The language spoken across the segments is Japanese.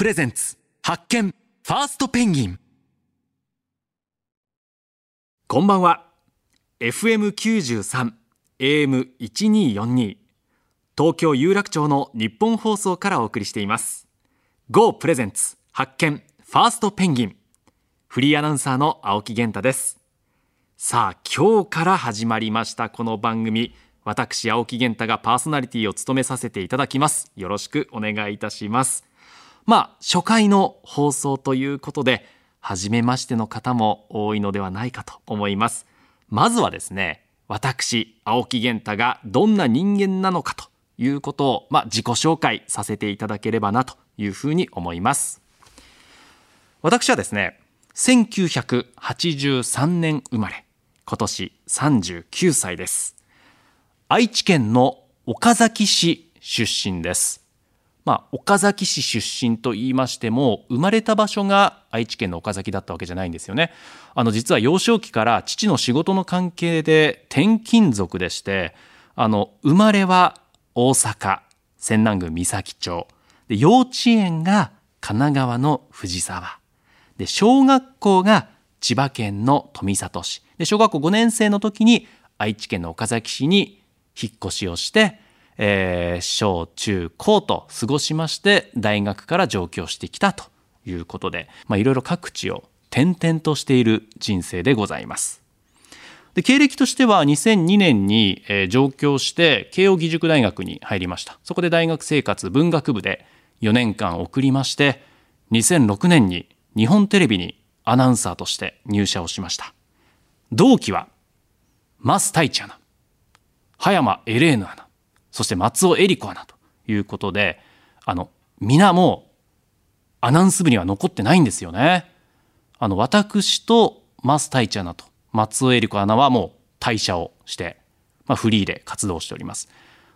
プレゼンツ発見ファーストペンギン。こんばんは。FM93 AM1242 東京有楽町の日本放送からお送りしています。GO プレゼンツ発見ファーストペンギン。フリーアナウンサーの青木源太です。さあ今日から始まりましたこの番組。私青木源太がパーソナリティを務めさせていただきます。よろしくお願いいたします。まあ初回の放送ということで初めましての方も多いのではないかと思います。まずはですね私青木源太がどんな人間なのかということを、まあ、自己紹介させていただければなというふうに思います。私はですね1983年生まれ今年39歳です。愛知県の岡崎市出身です。まあ、岡崎市出身と言いましても生まれた場所が愛知県の岡崎だったわけじゃないんですよね。あの実は幼少期から父の仕事の関係で転勤族でしてあの生まれは大阪泉南郡三崎町。で幼稚園が神奈川の藤沢。で小学校が千葉県の富里市。で小学校5年生の時に愛知県の岡崎市に引っ越しをして、えー、小中高と過ごしまして大学から上京してきたということで、いろいろ各地を転々としている人生でございます。で経歴としては2002年に、上京して慶應義塾大学に入りました。そこで大学生活文学部で4年間送りまして2006年に日本テレビにアナウンサーとして入社をしました。同期は増太一アナ葉山エレーヌアナ。そして松尾恵里子アナということであの皆もアナウンス部には残ってないんですよね。あの私と増太一アナと松尾恵里子アナはもう退社をして、まあ、フリーで活動しております。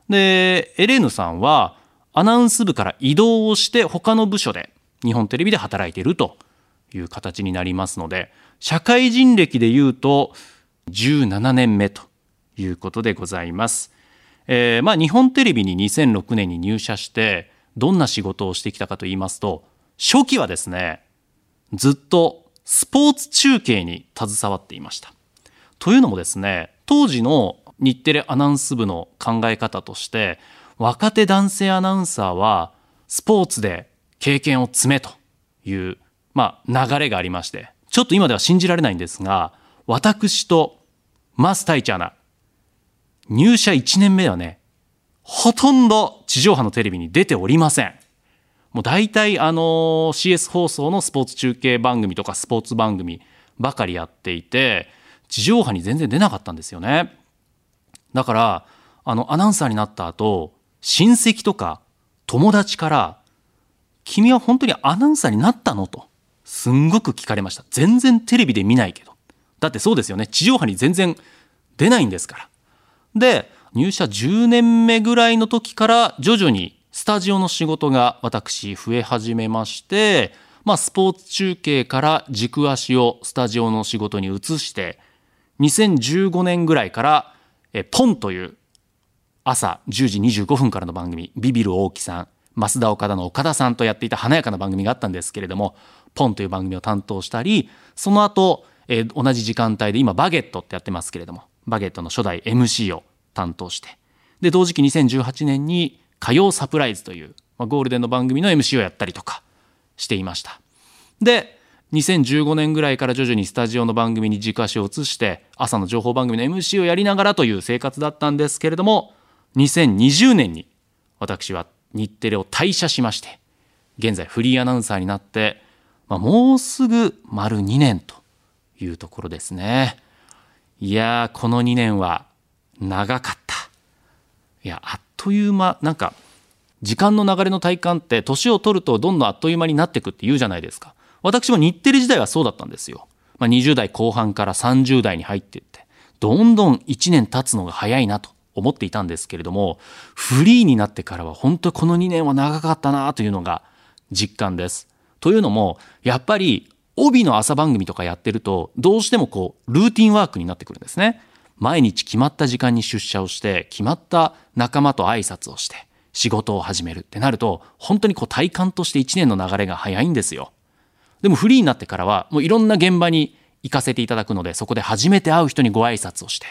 でエレーヌさんはアナウンス部から移動をして他の部署で日本テレビで働いているという形になりますので社会人歴でいうと17年目ということでございます。えー、まあ、日本テレビに2006年に入社してどんな仕事をしてきたかと言いますと初期はですねずっとスポーツ中継に携わっていました。というのもですね当時の日テレアナウンス部の考え方として若手男性アナウンサーはスポーツで経験を積めという、まあ、流れがありましてちょっと今では信じられないんですが私とマスタイチアナ入社1年目はね、ほとんど地上波のテレビに出ておりません。もう大体あの CS 放送のスポーツ中継番組とかスポーツ番組ばかりやっていて、地上波に全然出なかったんですよね。だから、あのアナウンサーになった後、親戚とか友達から、君は本当にアナウンサーになったの？と、すんごく聞かれました。全然テレビで見ないけど。だってそうですよね。地上波に全然出ないんですから。で入社10年目ぐらいの時から徐々にスタジオの仕事が私増え始めまして、まあ、スポーツ中継から軸足をスタジオの仕事に移して2015年ぐらいからえポンという朝10時25分からの番組ビビる大木さん増田岡田の岡田さんとやっていた華やかな番組があったんですけれどもポンという番組を担当したりその後、え、同じ時間帯で今バゲットってやってますけれどもバゲットの初代 MC を担当してで同時期2018年に火曜サプライズという、まあ、ゴールデンの番組の MC をやったりとかしていましたで2015年ぐらいから徐々にスタジオの番組に軸足を移して朝の情報番組の MC をやりながらという生活だったんですけれども2020年に私は日テレを退社しまして現在フリーアナウンサーになって、まあ、もうすぐ丸2年というところですね。いやこの2年は長かった。いやあっという間なんか時間の流れの体感って年を取るとどんどんあっという間になっていくって言うじゃないですか。私も日テレ時代はそうだったんですよ、まあ、20代後半から30代に入っていってどんどん1年経つのが早いなと思っていたんですけれどもフリーになってからは本当この2年は長かったなというのが実感です。というのもやっぱり帯の朝番組とかやってるとどうしてもこうルーティンワークになってくるんですね。毎日決まった時間に出社をして決まった仲間と挨拶をして仕事を始めるってなると本当にこう体感として1年の流れが早いんですよ。でもフリーになってからはもういろんな現場に行かせていただくのでそこで初めて会う人にご挨拶をして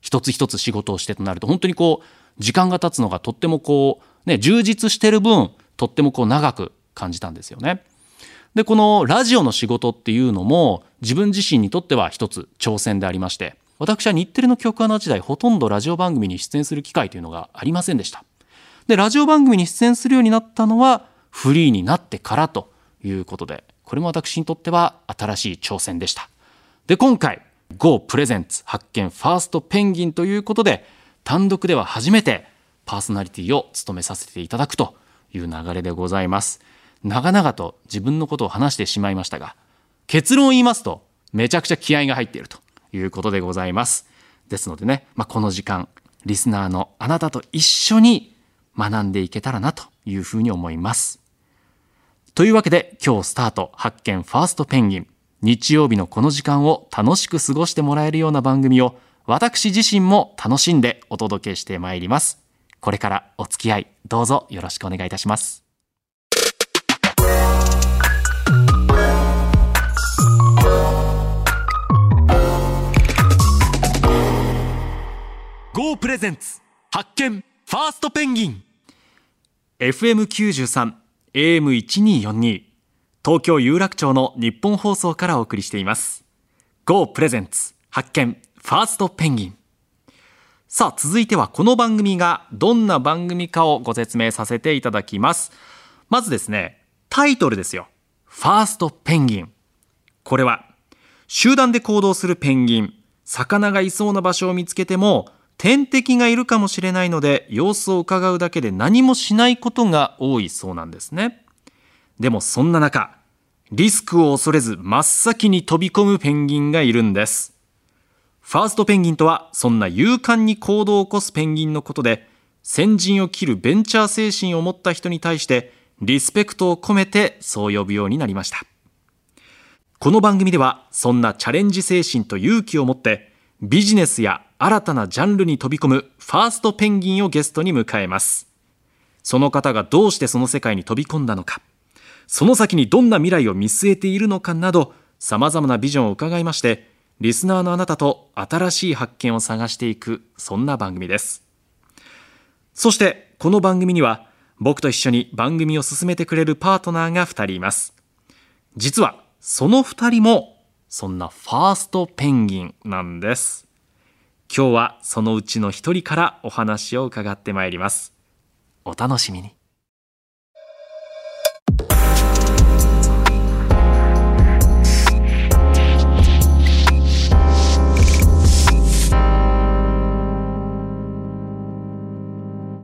一つ一つ仕事をしてとなると本当にこう時間が経つのがとってもこうね充実してる分とってもこう長く感じたんですよね。でこのラジオの仕事っていうのも自分自身にとっては一つ挑戦でありまして私は日テレの局アナ時代ほとんどラジオ番組に出演する機会というのがありませんでした。でラジオ番組に出演するようになったのはフリーになってからということでこれも私にとっては新しい挑戦でした。で今回 GO プレゼンツ発見ファーストペンギンということで単独では初めてパーソナリティを務めさせていただくという流れでございます。長々と自分のことを話してしまいましたが結論を言いますとめちゃくちゃ気合が入っているということでございます。ですのでね、まあ、この時間リスナーのあなたと一緒に学んでいけたらなというふうに思います。というわけで今日スタート発見ファーストペンギン。日曜日のこの時間を楽しく過ごしてもらえるような番組を私自身も楽しんでお届けしてまいります。これからお付き合いどうぞよろしくお願いいたします。GO プレゼンツ。発見。ファーストペンギン。FM93 AM1242 東京有楽町の日本放送からお送りしています。GO プレゼンツ。発見。ファーストペンギン。さあ続いてはこの番組がどんな番組かをご説明させていただきます。まずですねタイトルですよ。ファーストペンギン。これは集団で行動するペンギン。魚がいそうな場所を見つけても天敵がいるかもしれないので様子を伺うだけで何もしないことが多いそうなんですね。でもそんな中リスクを恐れず真っ先に飛び込むペンギンがいるんです。ファーストペンギンとはそんな勇敢に行動を起こすペンギンのことで先陣を切るベンチャー精神を持った人に対してリスペクトを込めてそう呼ぶようになりました。この番組ではそんなチャレンジ精神と勇気を持ってビジネスや新たなジャンルに飛び込むファーストペンギンをゲストに迎えます。その方がどうしてその世界に飛び込んだのか。その先にどんな未来を見据えているのかなど様々なビジョンを伺いましてリスナーのあなたと新しい発見を探していくそんな番組です。そしてこの番組には僕と一緒に番組を進めてくれるパートナーが2人います。実はその2人もそんなファーストペンギンなんです。今日はそのうちの一人からお話を伺ってまいります。お楽しみに。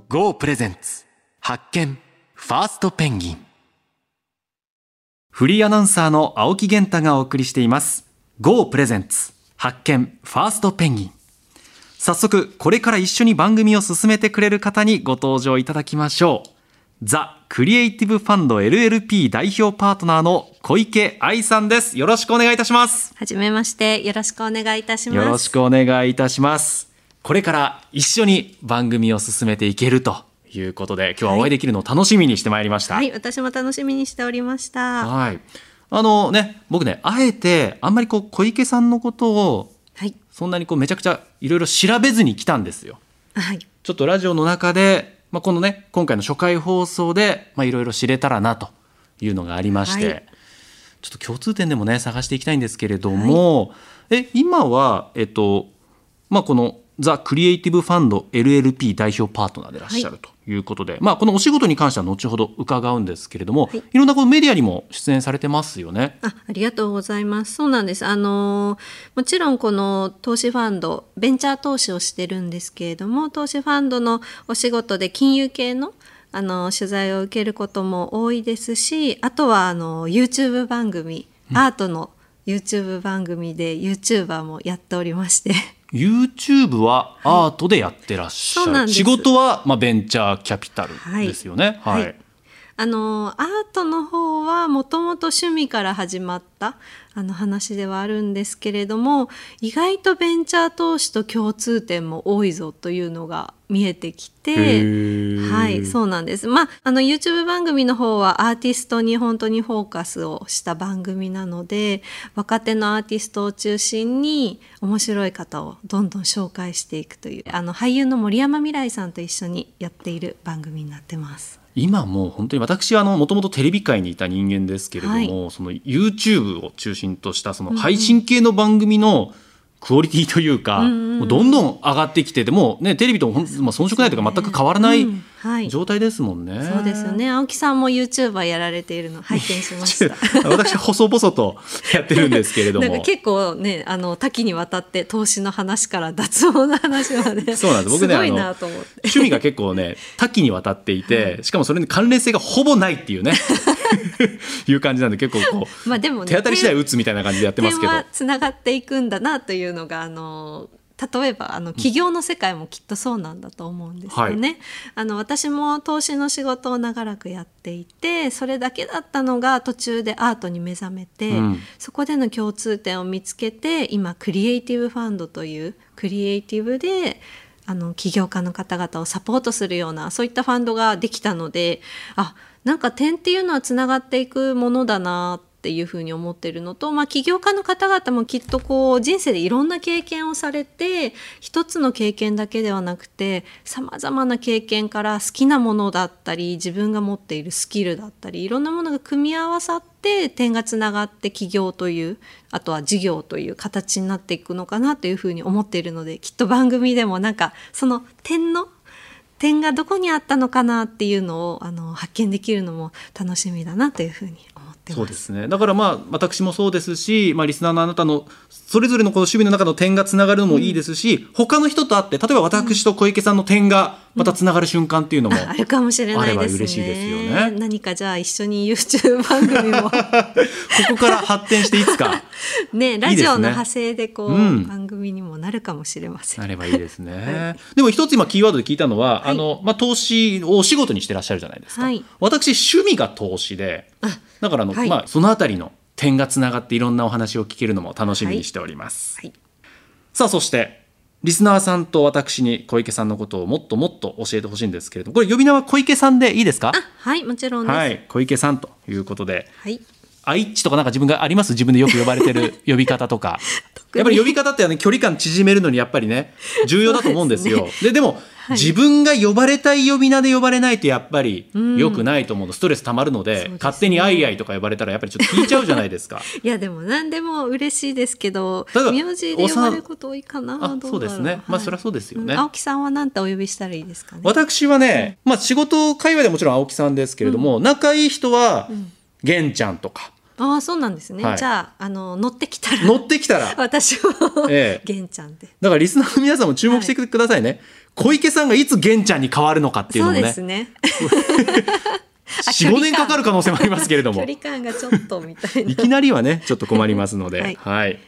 ゴープレゼンツ。発見。ファーストペンギン。フリーアナウンサーの青木源太がお送りしています。GO プレゼンツ。発見。ファーストペンギン早速これから一緒に番組を進めてくれる方にご登場いただきましょう。ザ・クリエイティブファンド LLP 代表パートナーの小池愛さんです。よろしくお願いいたします。はじめまして。よろしくお願いいたします。よろしくお願いいたします。これから一緒に番組を進めていけるということで今日はお会いできるのを楽しみにしてまいりました。はい、私も楽しみにしておりました。はい。あのね僕ねあえてあんまりこう小池さんのことをはい。そんなにこうめちゃくちゃいろいろ調べずに来たんですよ。はい。ちょっとラジオの中で、まあ、このね今回の初回放送でまあいろいろ知れたらなというのがありまして、はい。ちょっと共通点でもね探していきたいんですけれども、え今はえっとまあこのザ・クリエイティブファンド LLP 代表パートナーでいらっしゃるということで、まあこのお仕事に関しては後ほど伺うんですけれども、はい。い、ろんなこのメディアにも出演されてますよね。あありがとうございます。そうなんです。あのもちろんこの投資ファンドベンチャー投資をしてるんですけれども投資ファンドのお仕事で金融系のあの取材を受けることも多いですしあとはあの YouTube 番組、アートの YouTube 番組で YouTuber もやっておりまして YouTube はアートでやってらっしゃる、そうなんです。仕事はまあベンチャーキャピタルですよね。はい。はい。あのアートの方はもともと趣味から始まったあの話ではあるんですけれども意外とベンチャー投資と共通点も多いぞというのが見えてきてはいそうなんです。まああの YouTube 番組の方はアーティストに本当にフォーカスをした番組なので若手のアーティストを中心に面白い方をどんどん紹介していくというあの俳優の森山未來さんと一緒にやっている番組になってます。今もう本当に私はもともとテレビ界にいた人間ですけれども、はい、その YouTube を中心としたその配信系の番組の、うんクオリティというか、もうどんどん上がってきてでもねテレビとほん、まあ、遜色ないというか全く変わらない状態ですもんね。そうですよね。青木さんも YouTuber やられているの拝見しました。私細々とやってるんですけれども。結構ねあの多岐にわたって投資の話から脱毛の話まで。そうなんです。僕ね趣味が結構ね多岐にわたっていて、しかもそれに関連性がほぼないっていうね いう感じなんで結構こう、まあでも、ね、手当たり次第打つみたいな感じでやってますけど。つながっていくんだなというのがあの例えばあの企業の世界もきっとそうなんだと思うんですよね。はい、あの私も投資の仕事を長らくやっていてそれだけだったのが途中でアートに目覚めて、うん、そこでの共通点を見つけて今クリエイティブファンドというクリエイティブであの起業家の方々をサポートするようなそういったファンドができたのであなんか点っていうのはつながっていくものだなっていうふうに思ってるのと、まあ、起業家の方々もきっとこう人生でいろんな経験をされて一つの経験だけではなくてさまざまな経験から好きなものだったり自分が持っているスキルだったりいろんなものが組み合わさって点がつながって起業というあとは事業という形になっていくのかなというふうに思っているのできっと番組でもなんかその点の点がどこにあったのかなっていうのをあの発見できるのも楽しみだなというふうに思ってそうですね。だからまあ私もそうですし、まあ、リスナーのあなたのそれぞれのこの趣味の中の点がつながるのもいいですし、うん、他の人と会って例えば私と小池さんの点がまたつながる瞬間っていうのも、うん、あるかもしれないですね。嬉しいですよね。何かじゃあ一緒に YouTube 番組も。ここから発展していつか。ねラジオの派生でこう、うん、番組にもなるかもしれません。なればいいですね、はい、でも一つ今キーワードで聞いたのは、はい、あのまあ投資をお仕事にしてらっしゃるじゃないですか、はい、私趣味が投資でだからあの、まあそのあたりの点がつながっていろんなお話を聞けるのも楽しみにしております、さあそしてリスナーさんと私に小池さんのことをもっともっと教えてほしいんですけれどもこれ呼び名は小池さんでいいですか？はいもちろんはい、小池さんということで、はい、愛知とかなんか自分があります？自分でよく呼ばれてる 呼び方とか。やっぱり呼び方ってね距離感縮めるのにやっぱりね重要だと思うんですよ。で、ね、でもはい、自分が呼ばれたい呼び名で呼ばれないとやっぱり良くないと思うの、うん、ストレスたまるので、ね、勝手に「あいあい」とか呼ばれたらやっぱりちょっと聞いちゃうじゃないですか。いやでも何でも嬉しいですけど名字で呼ばれること多いかなあそうですね、はい、まあそりゃそうですよね、うん、青木さんは何てお呼びしたらいいですかね。私はね、まあ仕事会話でもちろん青木さんですけれども、うん、仲いい人は玄ちゃんとかああそうなんですね、はい、じゃああの乗ってきたら。乗ってきたら。私も、ええ、玄ちゃんで。だからリスナーの皆さんも注目してくださいね、はい、小池さんがいつ玄ちゃんに変わるのかっていうのもね。そうですね。45年かかる可能性もありますけれども。距離感がちょっとみたいな。いきなりはねちょっと困りますので、はい、はい、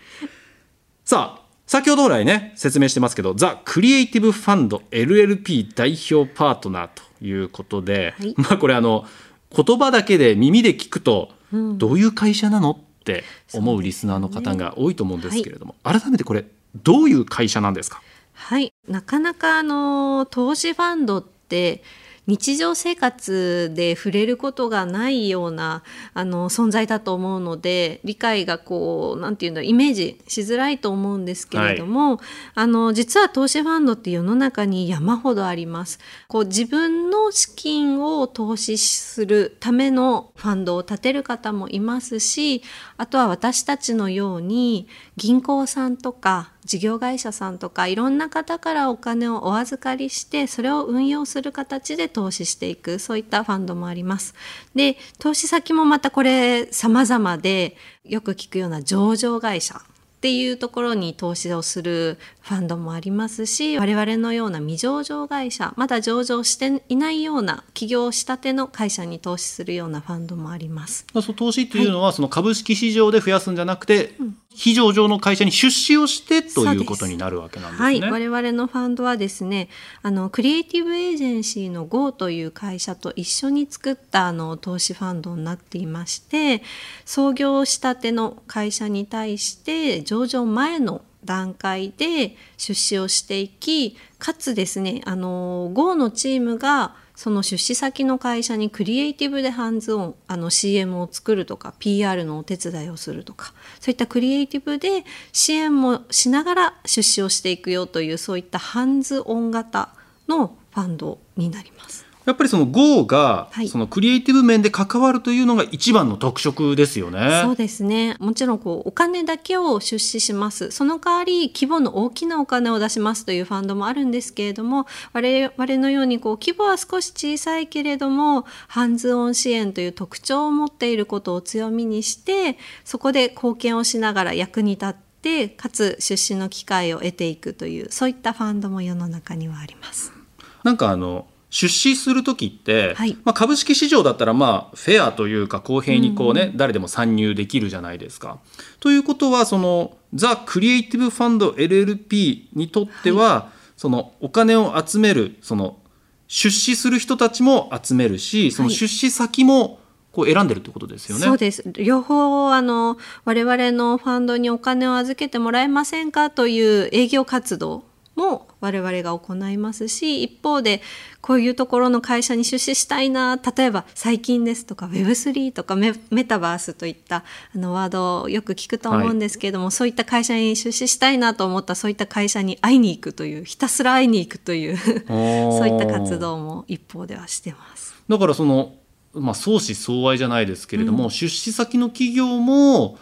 さあ先ほど来ね説明してますけどザ・クリエイティブ・ファンド LLP 代表パートナーということで、はい、まあこれあの言葉だけで耳で聞くとどういう会社なのって思うリスナーの方が多いと思うんですけれども、ねはい、改めてこれどういう会社なんですか？はい。なかなかあの投資ファンドって日常生活で触れることがないようなあの存在だと思うので理解がこう何て言うんだイメージしづらいと思うんですけれども、はい、あの実は投資ファンドって世の中に山ほどあります。こう自分の資金を投資するためのファンドを立てる方もいますしあとは私たちのように銀行さんとか事業会社さんとかいろんな方からお金をお預かりしてそれを運用する形で投資していくそういったファンドもあります。で投資先もまたこれ様々でよく聞くような上場会社っていうところに投資をするファンドもありますし我々のような未上場会社まだ上場していないような起業したての会社に投資するようなファンドもあります。投資っていうのは、はい、その株式市場で増やすんじゃなくて、うん、非常上の会社に出資をしてということになるわけなんですね。はい、我々のファンドはですねあのクリエイティブエージェンシーの GO という会社と一緒に作ったあの投資ファンドになっていまして創業したての会社に対して上場前の段階で出資をしていきかつですねあの GO のチームがその出資先の会社にクリエイティブでハンズオンあの CM を作るとか PR のお手伝いをするとかそういったクリエイティブで支援もしながら出資をしていくよというそういったハンズオン型のファンドになります。やっぱりその GO が、はいそのクリエイティブ面で関わるというのが一番の特色ですよね。そうですねもちろんこうお金だけを出資しますその代わり規模の大きなお金を出しますというファンドもあるんですけれども我々のようにこう規模は少し小さいけれどもハンズオン支援という特徴を持っていることを強みにしてそこで貢献をしながら役に立ってかつ出資の機会を得ていくというそういったファンドも世の中にはあります。なんかあの出資する時って、はい。まあ、株式市場だったらまあフェアというか公平にこうね、誰でも参入できるじゃないですか。ということはそのザ・クリエイティブ・ファンド LLP にとっては、そのお金を集めるその出資する人たちも集めるしその出資先もこう選んでるってことですよね。そうです。両方あの我々のファンドにお金を預けてもらえませんかという営業活動も我々が行いますし一方でこういうところの会社に出資したいな例えば最近ですとか Web3 とかメメタバースといったあのワードをよく聞くと思うんですけれども、そういった会社に出資したいなと思ったそういった会社に会いに行くというひたすら会いに行くというそういった活動も一方ではしてます。だからその、まあ、相思相愛じゃないですけれども、出資先の企業も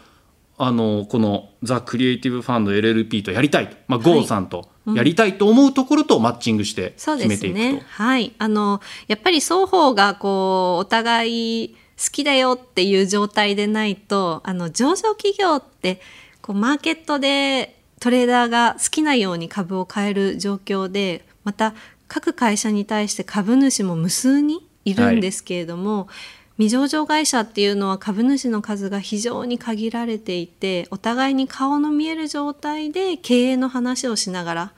あのこのザ・クリエイティブ・ファンド LLP とやりたいと、まあ、はい GO さんとやりたいと思うところとマッチングして決めていくと。ね。はい。あの、やっぱり双方がこう、お互い好きだよっていう状態でないと、あの、上場企業って、こう、マーケットでトレーダーが好きなように株を買える状況で、また、各会社に対して株主も無数にいるんですけれども、未上場会社っていうのは株主の数が非常に限られていてお互いに顔の見える状態で経営の話をしながら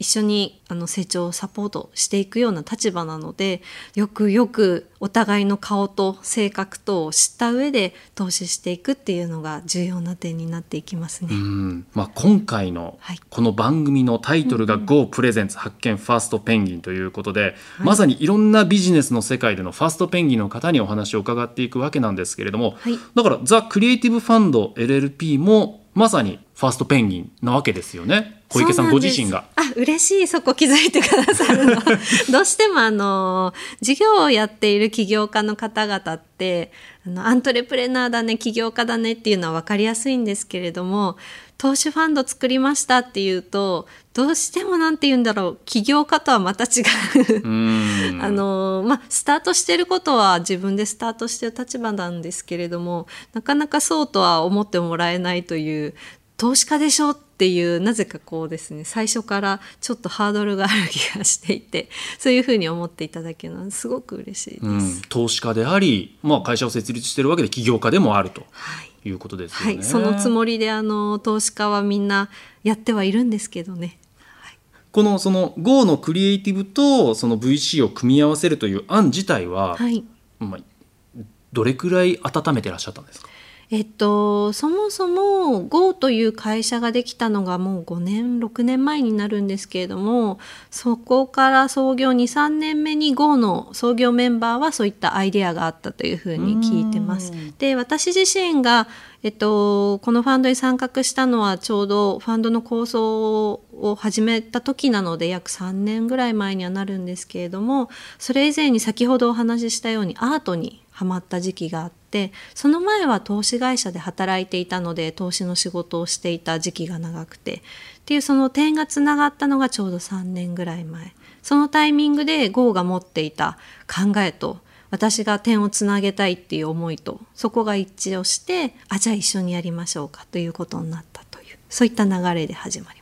一緒にあの成長をサポートしていくような立場なのでよくよくお互いの顔と性格等を知った上で投資していくっていうのが重要な点になっていきますね。うん。まあ、今回のはい。この番組のタイトルが GO プレゼンツ発見ファーストペンギンということで、まさにいろんなビジネスの世界でのファーストペンギンの方にお話を伺っていくわけなんですけれども、はい。だからザ・クリエイティブ・ファンド LLP もまさにファーストペンギンなわけですよね小池さんご自身が。あ嬉しい。そこ気づいてくださるの。どうしてもあの事業をやっている起業家の方々ってあのアントレプレナーだね起業家だねっていうのは分かりやすいんですけれども投資ファンド作りましたっていうとどうしてもなんて言うんだろう。起業家とはまた違う。うん。あのまあ、スタートしてることは自分でスタートしてる立場なんですけれどもなかなかそうとは思ってもらえないという投資家でしょっていうなぜかこうですね最初からちょっとハードルがある気がしていて そういうふうに思っていただけるのはすごく嬉しいです。うん、投資家であり、まあ、会社を設立しているわけで起業家でもあるとはいいうことですよね。はい、そのつもりであの投資家はみんなやってはいるんですけどね。このその GO のクリエイティブとその VC を組み合わせるという案自体は、はいまあ、どれくらい温めてらっしゃったんですか？えっと、そもそも GO という会社ができたのがもう5年6年前になるんですけれどもそこから創業23年目に GO の創業メンバーはそういったアイデアがあったというふうに聞いてます。で私自身が、えっと、このファンドに参画したのはちょうどファンドの構想を始めた時なので約3年ぐらい前にはなるんですけれどもそれ以前に先ほどお話ししたようにアートにハマった時期があってその前は投資会社で働いていたので投資の仕事をしていた時期が長くてっていうその点がつながったのがちょうど3年ぐらい前そのタイミングで GO が持っていた考えと私が点をつなげたいっていう思いとそこが一致をしてあじゃあ一緒にやりましょうかということになったというそういった流れで始まりました。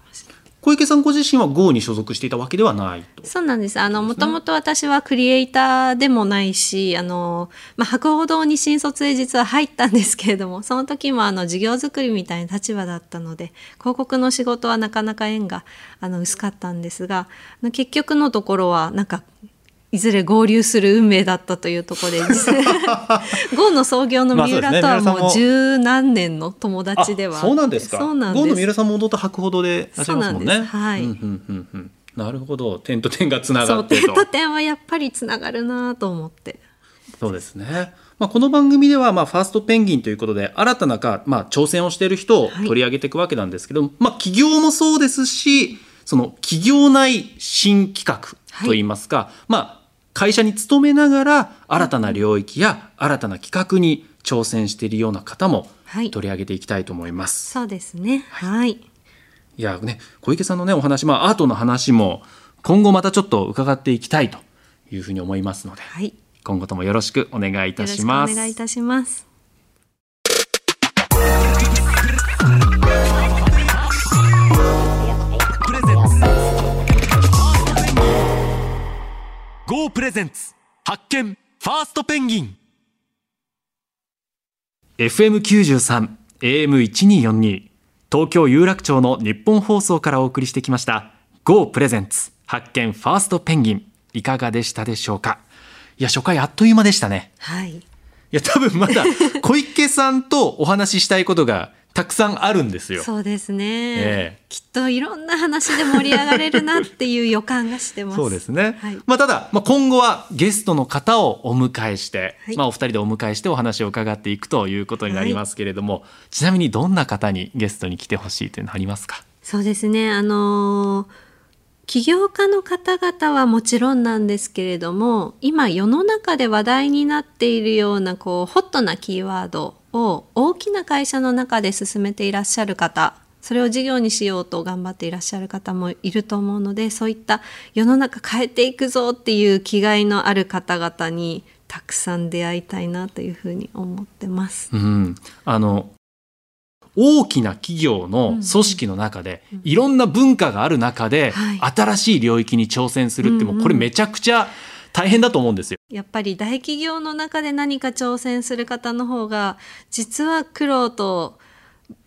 小池さんご自身は GO に所属していたわけではないと。そうなんです。あの、もともと私はクリエイターでもないし、あの、まあ、博報堂に新卒で実は入ったんですけれども、その時もあの、事業作りみたいな立場だったので、広告の仕事はなかなか縁が、あの、薄かったんですが、結局のところは、なんか、いずれ合流する運命だったというところで ゴーの創業の三浦とはもう十何年の友達では、そうなんですか。そうなんです。ゴーの三浦さんもと博ほどでいらっしゃいますもんね。はい、うんうんうんうん、なるほど。点と点がつながって点と点はやっぱりつながるなと思って。そうですね。まあ、この番組では、まあ、ファーストペンギンということで、新たなか、まあ、挑戦をしている人を取り上げていくわけなんですけど、はい、まあ、企業もそうですし、その企業内新企画といいますか、はい、まあ、会社に勤めながら新たな領域や新たな企画に挑戦しているような方も取り上げていきたいと思います。はい、そうですね。はい。いやね小池さんのねお話、まあアートの話も今後またちょっと伺っていきたいというふうに思いますので、はい、今後ともよろしくお願いいたします。お願いいたします。GO プレゼンツ。発見。ファーストペンギン。FM93 AM1242 東京有楽町の日本放送からお送りしてきました GO プレゼンツ。発見。ファーストペンギン。いかがでしたでしょうか？いや初回あっという間でしたね。はい。いや多分まだ小池さんとお話ししたいことがたくさんあるんですよ。そうですね、えー、きっといろんな話で盛り上がれるなっていう予感がしてます。そうですね。はい、まあただ、まあ今後はゲストの方をお迎えして、はい、まあお二人でお迎えしてお話を伺っていくということになりますけれども、はい、ちなみにどんな方にゲストに来てほしいというのありますか？そうですね。あのー起業家の方々はもちろんなんですけれども今世の中で話題になっているようなこうホットなキーワードを大きな会社の中で進めていらっしゃる方それを事業にしようと頑張っていらっしゃる方もいると思うのでそういった世の中変えていくぞっていう気概のある方々にたくさん出会いたいなというふうに思ってます。うん、あの大きな企業の組織の中で、いろんな文化がある中で、新しい領域に挑戦するってもうこれめちゃくちゃ大変だと思うんですよ。やっぱり大企業の中で何か挑戦する方の方が実は苦労と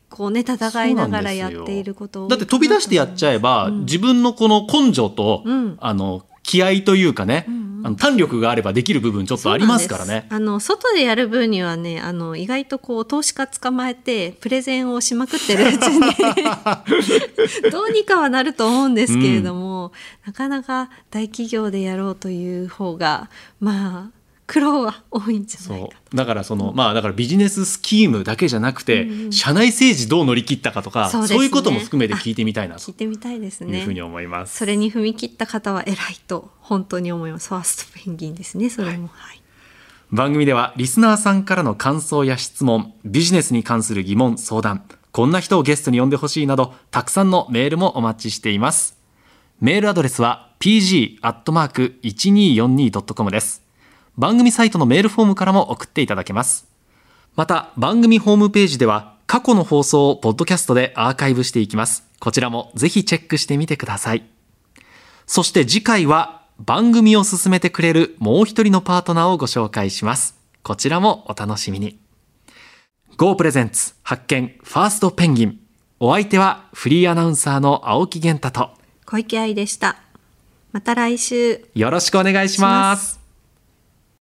こうね戦いながらやっていることだって飛び出してやっちゃえば、うん、自分のこの根性と、うん、あの気合というかね、うんあの弾力があればできる部分ちょっとありますからね。あの外でやる分にはねあの意外とこう投資家捕まえてプレゼンをしまくってるうちに どうにかはなると思うんですけれども、うん、なかなか大企業でやろうという方がまあ苦労は多いんじゃないかだからその、まあだからビジネススキームだけじゃなくて、うん、社内政治どう乗り切ったかとかそう、ね,、いうことも含めて聞いてみたいなと。聞いてみたいですね。いうふうに思います。それに踏み切った方は偉いと本当に思います。ファーストペンギンですねそれも、はい、はい、番組ではリスナーさんからの感想や質問ビジネスに関する疑問相談こんな人をゲストに呼んでほしいなどたくさんのメールもお待ちしています。メールアドレスは pg.1242.com です番組サイトのメールフォームからも送っていただけます。また、番組ホームページでは過去の放送をポッドキャストでアーカイブしていきます。こちらもぜひチェックしてみてください。そして次回は番組を進めてくれるもう一人のパートナーをご紹介します。こちらもお楽しみに。Go プレゼンツ発見ファーストペンギン。お相手はフリーアナウンサーの青木源太と小池愛でした。また来週。よろしくお願いします。